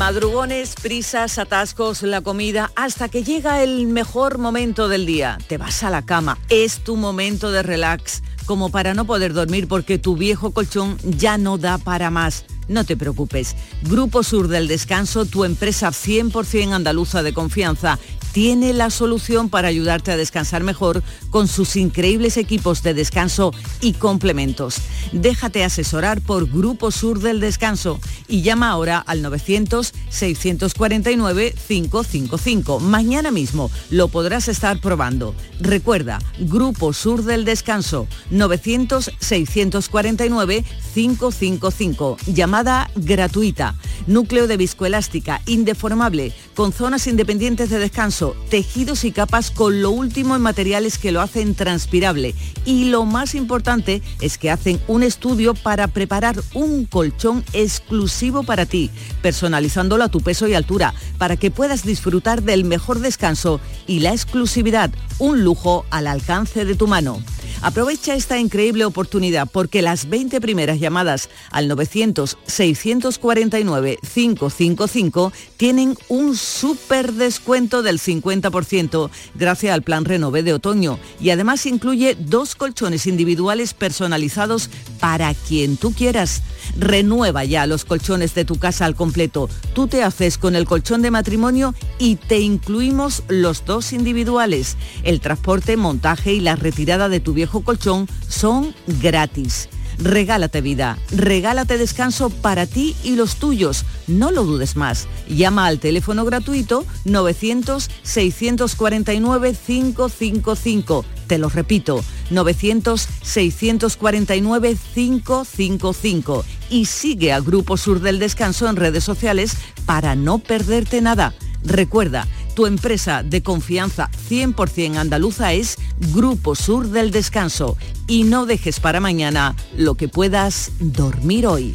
Madrugones, prisas, atascos, la comida, hasta que llega el mejor momento del día. Te vas a la cama, es tu momento de relax, como para no poder dormir porque tu viejo colchón ya no da para más. No te preocupes. Grupo Sur del Descanso, tu empresa 100% andaluza de confianza, tiene la solución para ayudarte a descansar mejor con sus increíbles equipos de descanso y complementos. Déjate asesorar por Grupo Sur del Descanso y llama ahora al 900-649-555. Mañana mismo lo podrás estar probando. Recuerda, Grupo Sur del Descanso, 900-649-555. Llamada gratuita. Núcleo de viscoelástica, indeformable, con zonas independientes de descanso, tejidos y capas con lo último en materiales que lo hacen transpirable. Y lo más importante es que hacen un estudio para preparar un colchón exclusivo para ti, personalizándolo a tu peso y altura, para que puedas disfrutar del mejor descanso y la exclusividad, un lujo al alcance de tu mano. Aprovecha esta increíble oportunidad porque las 20 primeras llamadas al 900-649-555 tienen un súper descuento del 50% gracias al plan Renové de otoño y además incluye dos colchones individuales personalizados para quien tú quieras. Renueva ya los colchones de tu casa al completo. Tú te haces con el colchón de matrimonio y te incluimos los dos individuales. El transporte, montaje y la retirada de tu viejo colchón son gratis. Regálate vida, regálate descanso para ti y los tuyos. No lo dudes más. Llama al teléfono gratuito 900-649-555. Te lo repito, 900-649-555. Y sigue a Grupo Sur del Descanso en redes sociales para no perderte nada. Recuerda, tu empresa de confianza 100% andaluza es Grupo Sur del Descanso y no dejes para mañana lo que puedas dormir hoy.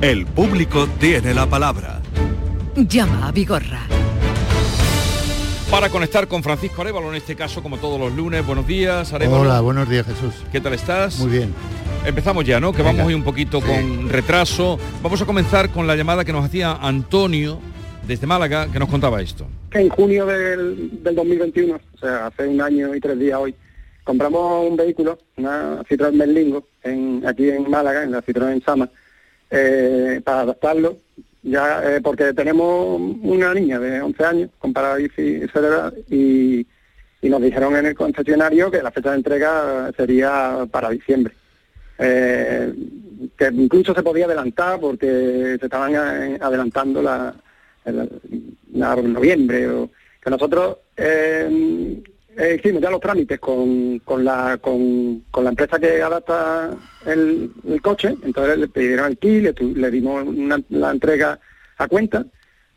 El público tiene la palabra. Llama a Vigorra. Para conectar con Francisco Arevalo, en este caso, como todos los lunes. Buenos días, Arevalo. Hola, buenos días, Jesús. ¿Qué tal estás? Muy bien. Empezamos ya, ¿no? Que Venga. vamos hoy un poquito con retraso. Vamos a comenzar con la llamada que nos hacía Antonio desde Málaga, que nos contaba esto. que en junio del, del 2021, o sea, hace un año y tres días hoy, compramos un vehículo, una Citroën Berlingo, en, aquí en Málaga, en la Citroën Sama, eh, para adaptarlo, ya eh, porque tenemos una niña de 11 años con parálisis cerebral y, y nos dijeron en el concesionario que la fecha de entrega sería para diciembre. Eh, que incluso se podía adelantar porque se estaban eh, adelantando la, noviembre o que nosotros eh, eh, hicimos ya los trámites con, con la con, la empresa que adapta el, coche. Entonces le pidieron kit le, le dimos una- la entrega a cuenta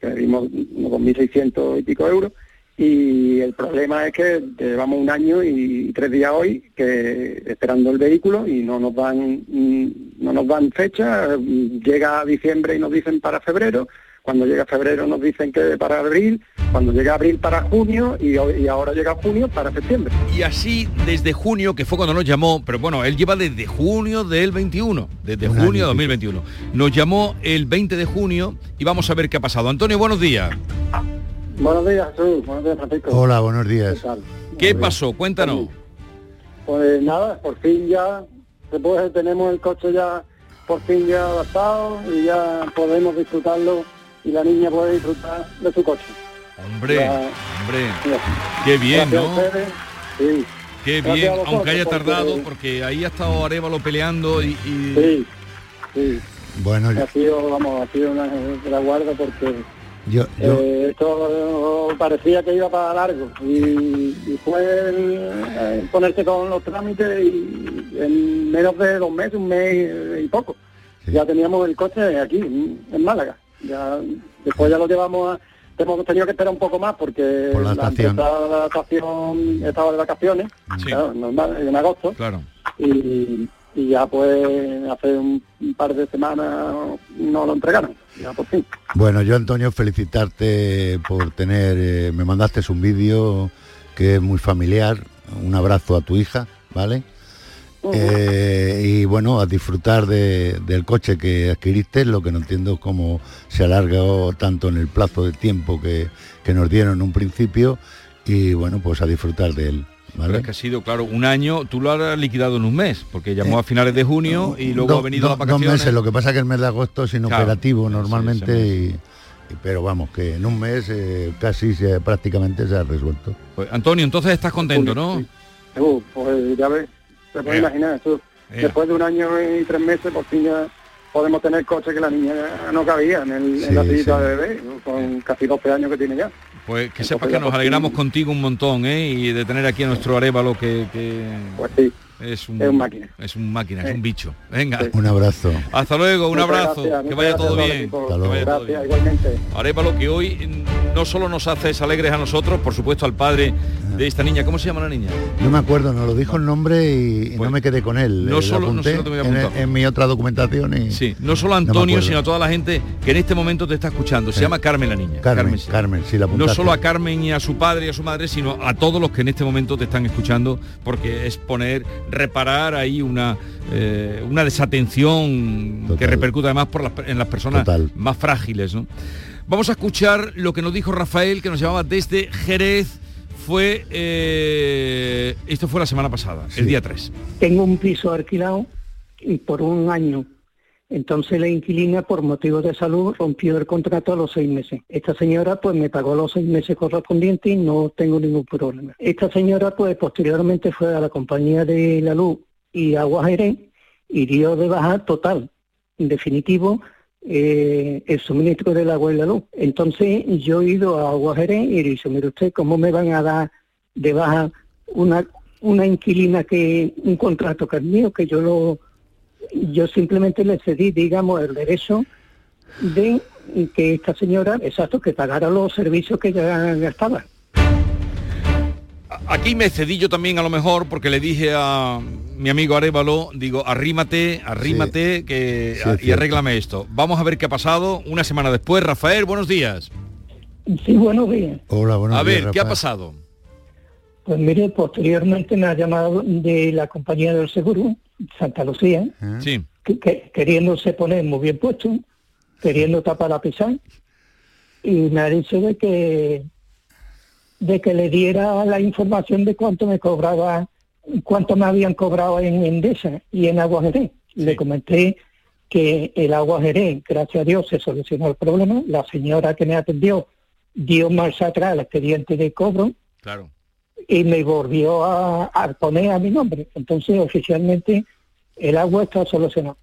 le dimos unos 2.600 y pico euros. Y el problema es que llevamos un año y tres días hoy esperando el vehículo y no nos dan mm, no nos dan fecha. Llega diciembre y nos dicen para febrero cuando llega febrero nos dicen que para abril cuando llega abril para junio y, ho- y ahora llega junio para septiembre Y así desde junio, que fue cuando nos llamó, pero bueno, él lleva desde junio del 21, desde Un junio de 2021. Nos llamó el 20 de junio y vamos a ver qué ha pasado. Antonio, buenos días. buenos días Jesús buenos días Francisco Hola, buenos días. ¿Qué pasó? Cuéntanos. Pues nada, por fin ya después tenemos el coche ya por fin ya adaptado y ya podemos disfrutarlo y la niña puede disfrutar de su coche. Hombre, hombre, ya. qué bien, Gracias a ¿no? ustedes. Sí. Qué Gracias bien, vosotros, aunque haya tardado, porque ahí ha estado Arevalo peleando y... y- Sí, sí. Bueno, Ha sido, vamos, ha sido una de la guarda porque yo, yo, eh, esto parecía que iba para largo y, y fue el, eh, ponerse con los trámites y en menos de dos meses, un mes y poco, ya teníamos el coche aquí, en Málaga. Ya, después ya lo llevamos a... Hemos tenido que esperar un poco más porque Por la estación. la estación estaba de vacaciones, claro, normal, en agosto, Claro. y, y ya pues hace un, un par de semanas no lo entregaron, ya por fin. Bueno, yo Antonio, felicitarte por tener, eh, me mandaste un vídeo que es muy familiar, un abrazo a tu hija, ¿vale? Eh, y bueno, a disfrutar de- del coche que adquiriste, lo que no entiendo es cómo se alargó tanto en el plazo de tiempo que, que nos dieron en un principio y bueno, pues a disfrutar de él. Es que ha sido, claro, un año, tú lo has liquidado en un mes, porque llamó a finales de junio y luego Do- ha venido do- las vacaciones. Dos meses, lo que pasa es que el mes de agosto es inoperativo Claro, normalmente, ese y, y- pero vamos, que en un mes eh, casi se- prácticamente se ha resuelto. Pues, Antonio, entonces estás contento, ¿no? Uh, pues ya ves, se puede imaginar, eso, después de un año y tres meses, por fin ya podemos tener coche que la niña no cabía en, el, en la sillita sí. de bebé, con casi 12 años que tiene ya. Pues que Entonces sepas que nos por alegramos contigo un montón, ¿eh? Y de tener aquí a nuestro Arevalo que, que es un es un máquina. Es un máquina, es un bicho. Venga. Un abrazo. Hasta luego, un Muchas abrazo, gracias, que vaya gracias todo bien. que vaya todo Gracias, bien. igualmente. Arevalo que hoy no solo nos haces alegres a nosotros, por supuesto al padre de esta niña. ¿Cómo se llama la niña? No me acuerdo, nos lo dijo el nombre y, no me quedé con él. no Eh, lo solo- no a en, en mi otra documentación y Sí, no solo Antonio, sino a toda la gente que en este momento te está escuchando. Se Sí. llama Carmen la niña. Carmen, sí. Carmen, sí la No solo a Carmen y a su padre y a su madre, sino a todos los que en este momento te están escuchando, porque es poner, reparar ahí una, eh, una desatención que repercute además por las, en las personas Total. más frágiles. ¿no? Vamos a escuchar lo que nos dijo Rafael, que nos llamaba desde Jerez. Fue, eh, esto fue la semana pasada, el día 3. Tengo un piso alquilado y por un año. Entonces la inquilina, por motivos de salud, rompió el contrato a los seis meses. Esta señora, pues, me pagó los seis meses correspondientes y no tengo ningún problema. Esta señora, pues, posteriormente fue a la compañía de la luz y agua Jerez y dio de baja total, en definitivo, eh, el suministro del agua y la luz. Entonces yo he ido a Agua Jerez y he dicho, mire usted, ¿cómo me van a dar de baja una, una inquilina que un contrato que es mío, que yo lo yo simplemente le cedí, digamos, el derecho de que esta señora, exacto, que pagara los servicios que ella gastaba. Aquí me cedí yo también a lo mejor porque le dije a mi amigo Arevalo, digo, arrímate, arrímate que, Sí, y arréglame esto. Vamos a ver qué ha pasado una semana después. Rafael, buenos días. Sí, buenos días. Hola, buenos a días, ver, ¿qué ha pasado? Pues mire, posteriormente me ha llamado de la compañía del seguro, Santa Lucía, Sí. que, que- queriéndose poner muy bien puesto, queriendo tapar la pisar, y me ha dicho de que de que le diera la información de cuánto me cobraba, cuánto me habían cobrado en Endesa y en Agua Jerez. Le comenté que el Agua Jerez, gracias a Dios, se solucionó el problema. La señora que me atendió dio marcha atrás el expediente de cobro Claro. y me volvió a, a poner a mi nombre. Entonces, oficialmente, el agua está solucionado.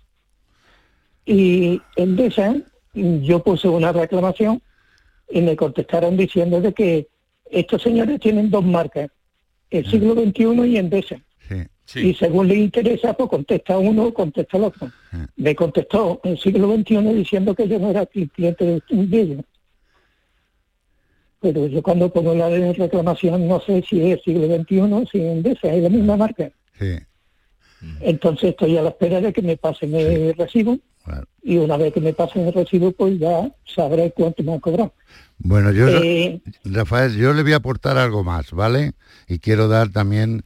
Y en Desa, yo puse una reclamación y me contestaron diciendo de que estos señores tienen dos marcas, el siglo XXI y Endesa. Y según les interesa, pues contesta uno o contesta el otro. Me contestó el siglo XXI diciendo que yo no era cliente de ellos. Pero yo cuando pongo la de reclamación no sé si es siglo XXI o si es Endesa, es la misma marca. Sí. Entonces estoy a la espera de que me pasen el recibo y una vez que me pasen el recibo pues ya sabré cuánto me han cobrado. Bueno, yo, Eh, Rafael, yo le voy a aportar algo más, ¿vale? Y quiero dar también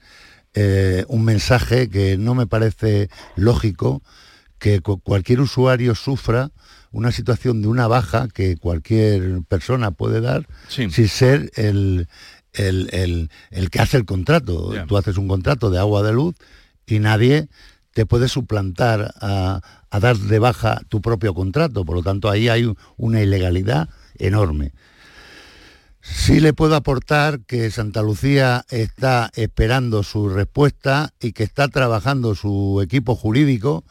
eh, un mensaje que no me parece lógico que cu- cualquier usuario sufra una situación de una baja que cualquier persona puede dar sin ser el, el, el- el que hace el contrato. Tú haces un contrato de agua de luz y nadie te puede suplantar a, a dar de baja tu propio contrato. Por lo tanto, ahí hay una ilegalidad enorme. Sí le puedo aportar que Santa Lucía está esperando su respuesta y que está trabajando su equipo jurídico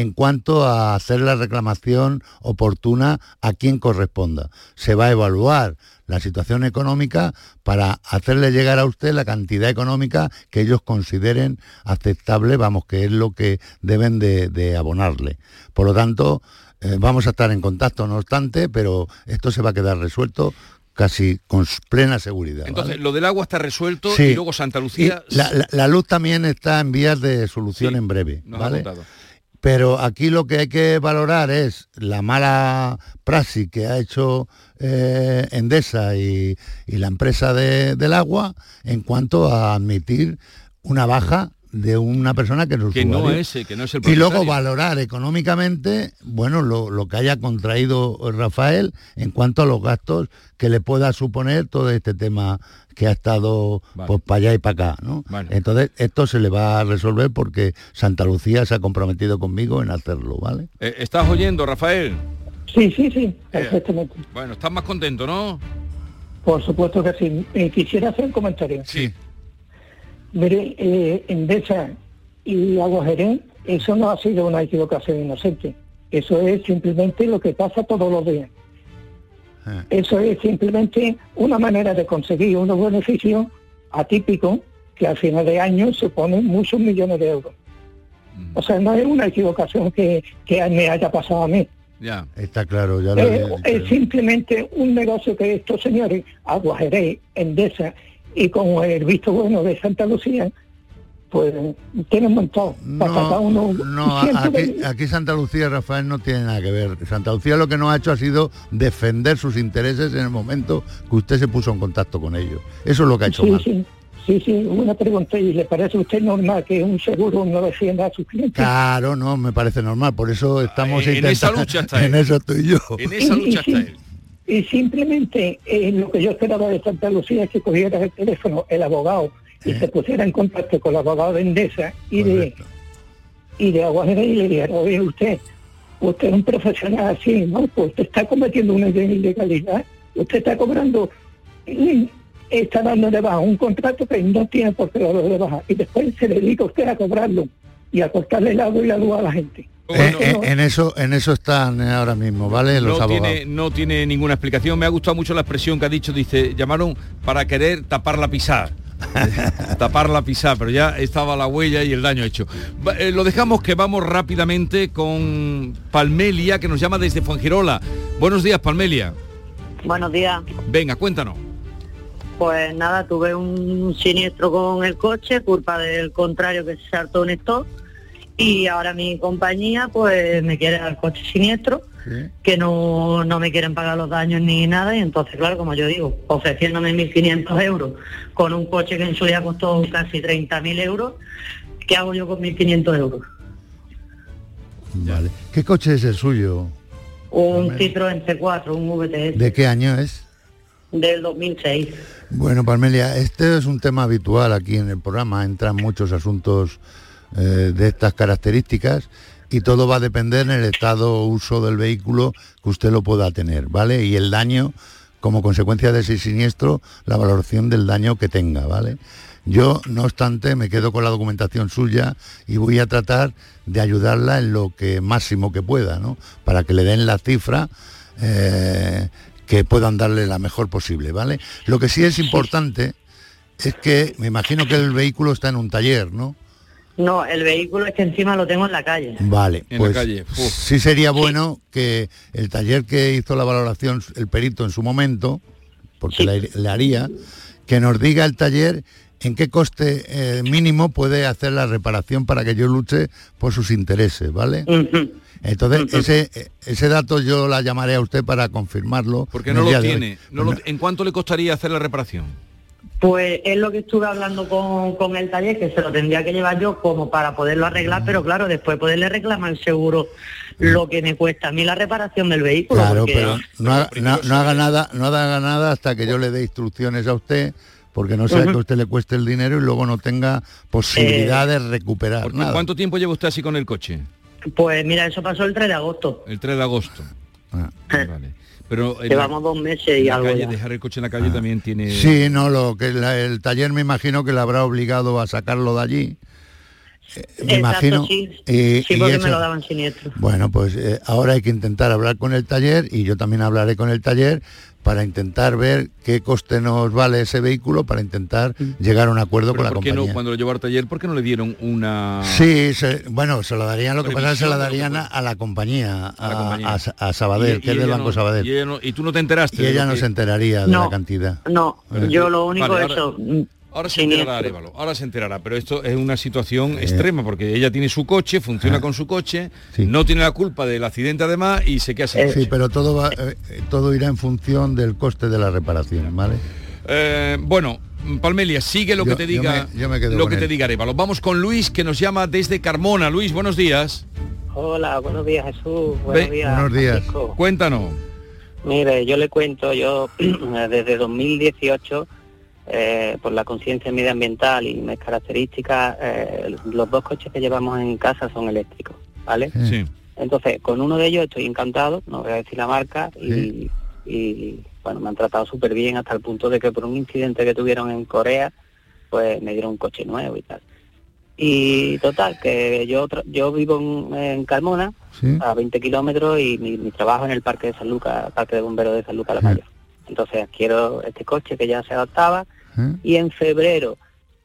en cuanto a hacer la reclamación oportuna a quien corresponda. Se va a evaluar la situación económica para hacerle llegar a usted la cantidad económica que ellos consideren aceptable, vamos, que es lo que deben de, de abonarle. Por lo tanto, eh, vamos a estar en contacto, no obstante, pero esto se va a quedar resuelto casi con plena seguridad. Entonces, ¿vale? lo del agua está resuelto Sí. y luego Santa Lucía... La, la- la luz también está en vías de solución en breve. Pero aquí lo que hay que valorar es la mala praxis que ha hecho eh, Endesa y, y la empresa de- del agua en cuanto a admitir una baja de una persona que no es, eh, que no es el y luego valorar económicamente, bueno, lo, lo que haya contraído Rafael en cuanto a los gastos que le pueda suponer todo este tema que ha estado pues para allá y para acá, ¿no? Vale. Entonces esto se le va a resolver porque Santa Lucía se ha comprometido conmigo en hacerlo, ¿vale? Eh, ¿Estás oyendo, Rafael? Sí, sí, sí, perfectamente. Bueno, estás más contento, ¿no? Por supuesto que sí. Eh, quisiera hacer un comentario. Sí. Mire, eh, Endesa y Agua Jerez, eso no ha sido una equivocación inocente. Eso es simplemente lo que pasa todos los días. Eso es simplemente una manera de conseguir unos beneficios atípicos que al final de año suponen muchos millones de euros. O sea, no es una equivocación que, que me haya pasado a mí. Ya. Está claro, ya lo Eh, es simplemente un negocio que estos señores, Agua Jerez, Endesa y con el visto bueno de Santa Lucía, pues tienen montado. Para cada uno No, aquí, Santa Lucía, Rafael, no tiene nada que ver. Santa Lucía lo que no ha hecho ha sido defender sus intereses en el momento que usted se puso en contacto con ellos. Eso es lo que ha hecho Sí, mal. sí, sí, sí, una pregunta, ¿y le parece a usted normal que un seguro no defienda a sus clientes? Claro, no, me parece normal. Por eso estamos en intentando... esa lucha está En él. eso estoy yo. En esa Y- y lucha sí, está él. Y simplemente eh, lo que yo esperaba de Santa Lucía es que cogiera el teléfono el abogado y se pusiera en contacto con el abogado de Endesa y de y de Aguajera y le dijera, oye usted, usted es un profesional así, ¿no? Pues usted está cometiendo una ilegalidad, usted está cobrando, y está dando de baja un contrato que no tiene por qué darlo de baja y después se dedica usted a cobrarlo y a cortarle el agua y la luz a la gente. Eh, eh, en eso en eso están eh, ahora mismo, ¿vale? Los no abogados. tiene, no tiene ninguna explicación. Me ha gustado mucho la expresión que ha dicho. Dice, llamaron para querer tapar la pisar. tapar la pisar, pero ya estaba la huella y el daño hecho. Eh, lo dejamos que vamos rápidamente con Palmelia, que nos llama desde Fuengirola. Buenos días, Palmelia. Buenos días. Venga, cuéntanos. Pues nada, tuve un siniestro con el coche, culpa del contrario que se saltó un stop. Y ahora mi compañía pues me quiere dar coche siniestro, que no, no me quieren pagar los daños ni nada. Y entonces, claro, como yo digo, ofreciéndome 1.500 euros con un coche que en su día costó casi 30.000 euros, ¿qué hago yo con 1.500 euros? Vale. ¿Qué coche es el suyo? Un Citroën C4, un VTS ¿De qué año es? del 2006. Bueno, Palmelia, este es un tema habitual aquí en el programa, entran muchos asuntos eh, de estas características y todo va a depender en el estado uso del vehículo que usted lo pueda tener, ¿vale? Y el daño, como consecuencia de ese siniestro, la valoración del daño que tenga, ¿vale? Yo, no obstante, me quedo con la documentación suya y voy a tratar de ayudarla en lo que máximo que pueda, ¿no? Para que le den la cifra eh, que puedan darle la mejor posible, ¿vale? Lo que sí es importante es que me imagino que el vehículo está en un taller, ¿no? No, el vehículo es que encima lo tengo en la calle. Vale, En la pues calle, uf. sí sería bueno que el taller que hizo la valoración, el perito en su momento, porque le, le haría, que nos diga el taller en qué coste eh, mínimo puede hacer la reparación para que yo luche por sus intereses, ¿vale? Entonces, ese, ese dato yo la llamaré a usted para confirmarlo. Porque no lo tiene. No lo- ¿En cuánto le costaría hacer la reparación? Pues es lo que estuve hablando con, con el taller, que se lo tendría que llevar yo como para poderlo arreglar, pero claro, después poderle reclamar el seguro lo que me cuesta a mí la reparación del vehículo. Claro, porque- pero no, haga- no- no haga nada, no haga nada hasta que yo le dé instrucciones a usted, porque no sea que a usted le cueste el dinero y lugo no tenga posibilidad de recuperar Porque nada. ¿Cuánto tiempo lleva usted así con el coche? Pues mira, eso pasó el 3 de agosto. El 3 de agosto. Vale. Pero Llevamos dos meses y algo calle, ya. dejar el coche en la calle también tiene... Sí, no, lo que la- el taller me imagino que le habrá obligado a sacarlo de allí. me imagino. sí, y- sí y porque eso- me lo daban siniestro. Bueno, pues eh, ahora hay que intentar hablar con el taller y yo también hablaré con el taller para intentar ver qué coste nos vale ese vehículo para intentar llegar a un acuerdo con la ¿por qué compañía. no, cuando lo llevó al taller, por qué no le dieron una... Sí, se- bueno, se lo darían, lo que pasa es que se la darían a, a la compañía, a, la compañía. a- a Sabadell, Y- que es del Banco no- Sabadell. Y, ella no- y tú no te enteraste. Y ella no que- se enteraría de la cantidad. No, Eh. yo lo único Vale, es ahora- eso. Ahora se enterará, Arevalo, ahora se enterará, pero esto es una situación extrema porque ella tiene su coche, funciona con su coche, no tiene la culpa del accidente además y se queda sin Sí, coche. pero todo va, eh, eh, todo irá en función del coste de la reparación, ¿vale? Eh, bueno, Palmelia, sigue lo Yo- que te yo diga me- yo me quedo lo que te diga Arevalo. Vamos con Luis que nos llama desde Carmona. Luis, buenos días. Hola, buenos días Jesús, buenos Ve- días. Buenos días. Francisco. Cuéntanos. Mire, yo le cuento, yo desde 2018, eh, por la conciencia medioambiental y mis características, eh, los dos coches que llevamos en casa son eléctricos, ¿vale? Sí. Entonces, con uno de ellos estoy encantado, no voy a decir la marca, y, y, bueno, me han tratado súper bien hasta el punto de que por un incidente que tuvieron en Corea, pues me dieron un coche nuevo y tal. Y total, que yo yo vivo en, en Carmona, a 20 kilómetros, y mi, mi trabajo en el Parque de San Lucas, Parque de Bomberos de San Lucas la Mayor. Entonces adquiero este coche que ya se adaptaba, y en febrero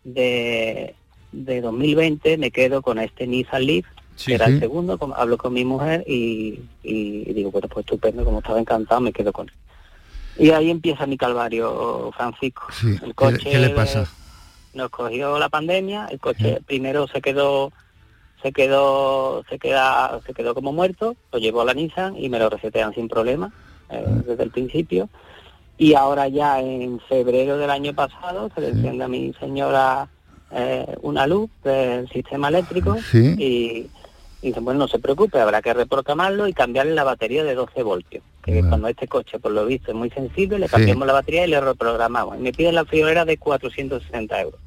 de, de 2020 me quedo con este Nissan Leaf, Sí, que era sí. el segundo, como- hablo con mi mujer y, y digo, bueno, pues estupendo, como estaba encantado, me quedo con él. Y ahí empieza mi calvario, Francisco. Sí, El ¿qué, coche qué le pasa? nos cogió la pandemia, el coche primero se quedó se quedó se queda se quedó como muerto, lo llevó a la Nissan y me lo resetean sin problema eh, desde el principio. Y ahora ya en febrero del año pasado se le enciende a mi señora eh, una luz del sistema eléctrico Sí. y, y dicen, bueno, no se preocupe, habrá que reprogramarlo y cambiarle la batería de 12 voltios. Que cuando este coche, por lo visto, es muy sensible, le Sí. cambiamos la batería y le reprogramamos. Y me piden la friolera de 460 euros.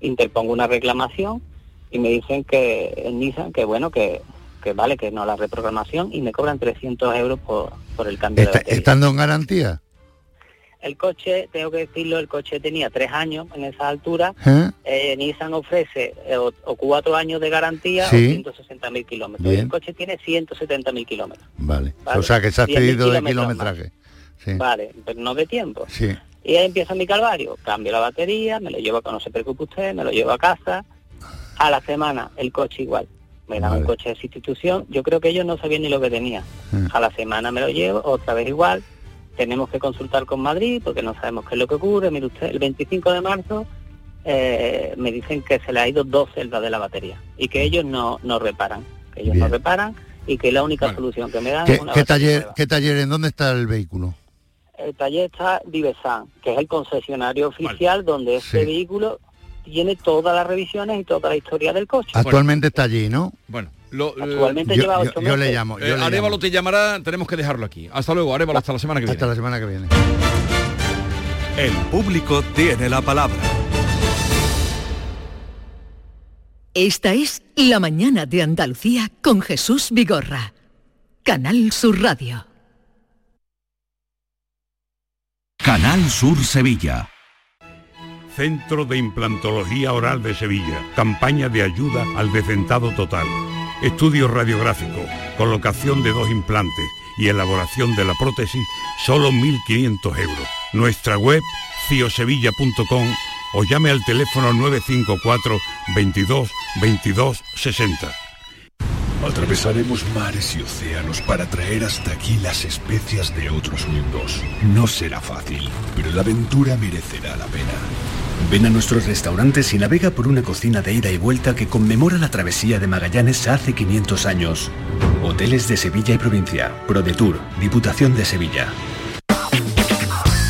Interpongo una reclamación y me dicen que en Nissan, que bueno, que, que vale, que no la reprogramación y me cobran 300 euros por, por el cambio de batería. estando en garantía. El coche, tengo que decirlo, el coche tenía tres años en esa altura. ¿Eh? Eh, Nissan ofrece eh, o, o cuatro años de garantía Sí. o 160.000 kilómetros. El coche tiene 170.000 kilómetros. Vale. Vale. O sea que se ha 100.000 cedido de kilometraje. Sí. Vale, pero no de tiempo. Sí. Y ahí empieza mi calvario. Cambio la batería, me lo llevo, no se preocupe usted, me lo llevo a casa. A la semana el coche igual. Me dan un coche de sustitución. Yo creo que ellos no sabían ni lo que tenía. Mm. A la semana me lo llevo, otra vez igual. Tenemos que consultar con Madrid porque no sabemos qué es lo que ocurre. Mire usted, el 25 de marzo eh, me dicen que se le ha ido dos celdas de la batería y que ellos no, no reparan. Que ellos no reparan y que la única solución que me dan ¿Qué, es una qué taller, nueva. ¿Qué taller, en dónde está el vehículo? El taller está Vivesan, que es el concesionario oficial donde este Sí. vehículo tiene todas las revisiones y toda la historia del coche. Actualmente está allí, ¿no? Bueno, lo, Actualmente Yo- lleva yo- le llamo, yo Eh, le Arevalo llamo. te llamará, tenemos que dejarlo aquí. Hasta luego, Arevalo, hasta la semana que viene. Hasta la semana que viene. El público tiene la palabra. Esta es La mañana de Andalucía con Jesús Vigorra. Canal Sur Radio. Canal Sur Sevilla. Centro de Implantología Oral de Sevilla. Campaña de ayuda al decentado total. Estudio radiográfico, colocación de dos implantes y elaboración de la prótesis, solo 1.500 euros. Nuestra web, ciosevilla.com o llame al teléfono 954 22 22 60. Atravesaremos mares y océanos para traer hasta aquí las especias de otros mundos. No será fácil, pero la aventura merecerá la pena. Ven a nuestros restaurantes y navega por una cocina de ida y vuelta que conmemora la travesía de Magallanes hace 500 años. Hoteles de Sevilla y provincia. ProDetour, Diputación de Sevilla.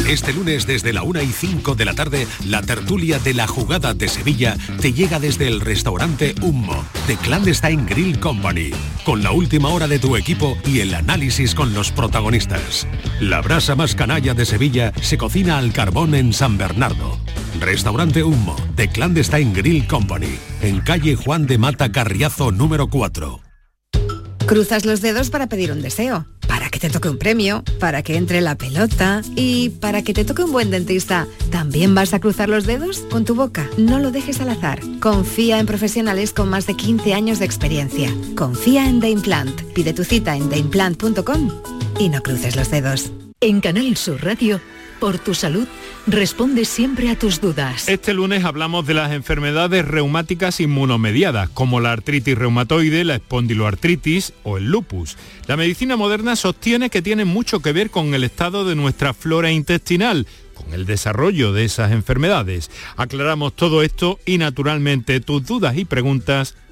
Este lunes desde la 1 y 5 de la tarde, la tertulia de la jugada de Sevilla te llega desde el restaurante Hummo, de Clandestine Grill Company, con la última hora de tu equipo y el análisis con los protagonistas. La brasa más canalla de Sevilla se cocina al carbón en San Bernardo. Restaurante Hummo, de Clandestine Grill Company, en calle Juan de Mata Carriazo número 4. Cruzas los dedos para pedir un deseo. para que te toque un premio, para que entre la pelota y para que te toque un buen dentista. ¿También vas a cruzar los dedos con tu boca? No lo dejes al azar. Confía en profesionales con más de 15 años de experiencia. Confía en The Implant. Pide tu cita en theimplant.com y no cruces los dedos. En Canal Sur Radio, por tu salud, responde siempre a tus dudas. Este lunes hablamos de las enfermedades reumáticas inmunomediadas, como la artritis reumatoide, la espondiloartritis o el lupus. La medicina moderna sostiene que tiene mucho que ver con el estado de nuestra flora intestinal, con el desarrollo de esas enfermedades. Aclaramos todo esto y naturalmente tus dudas y preguntas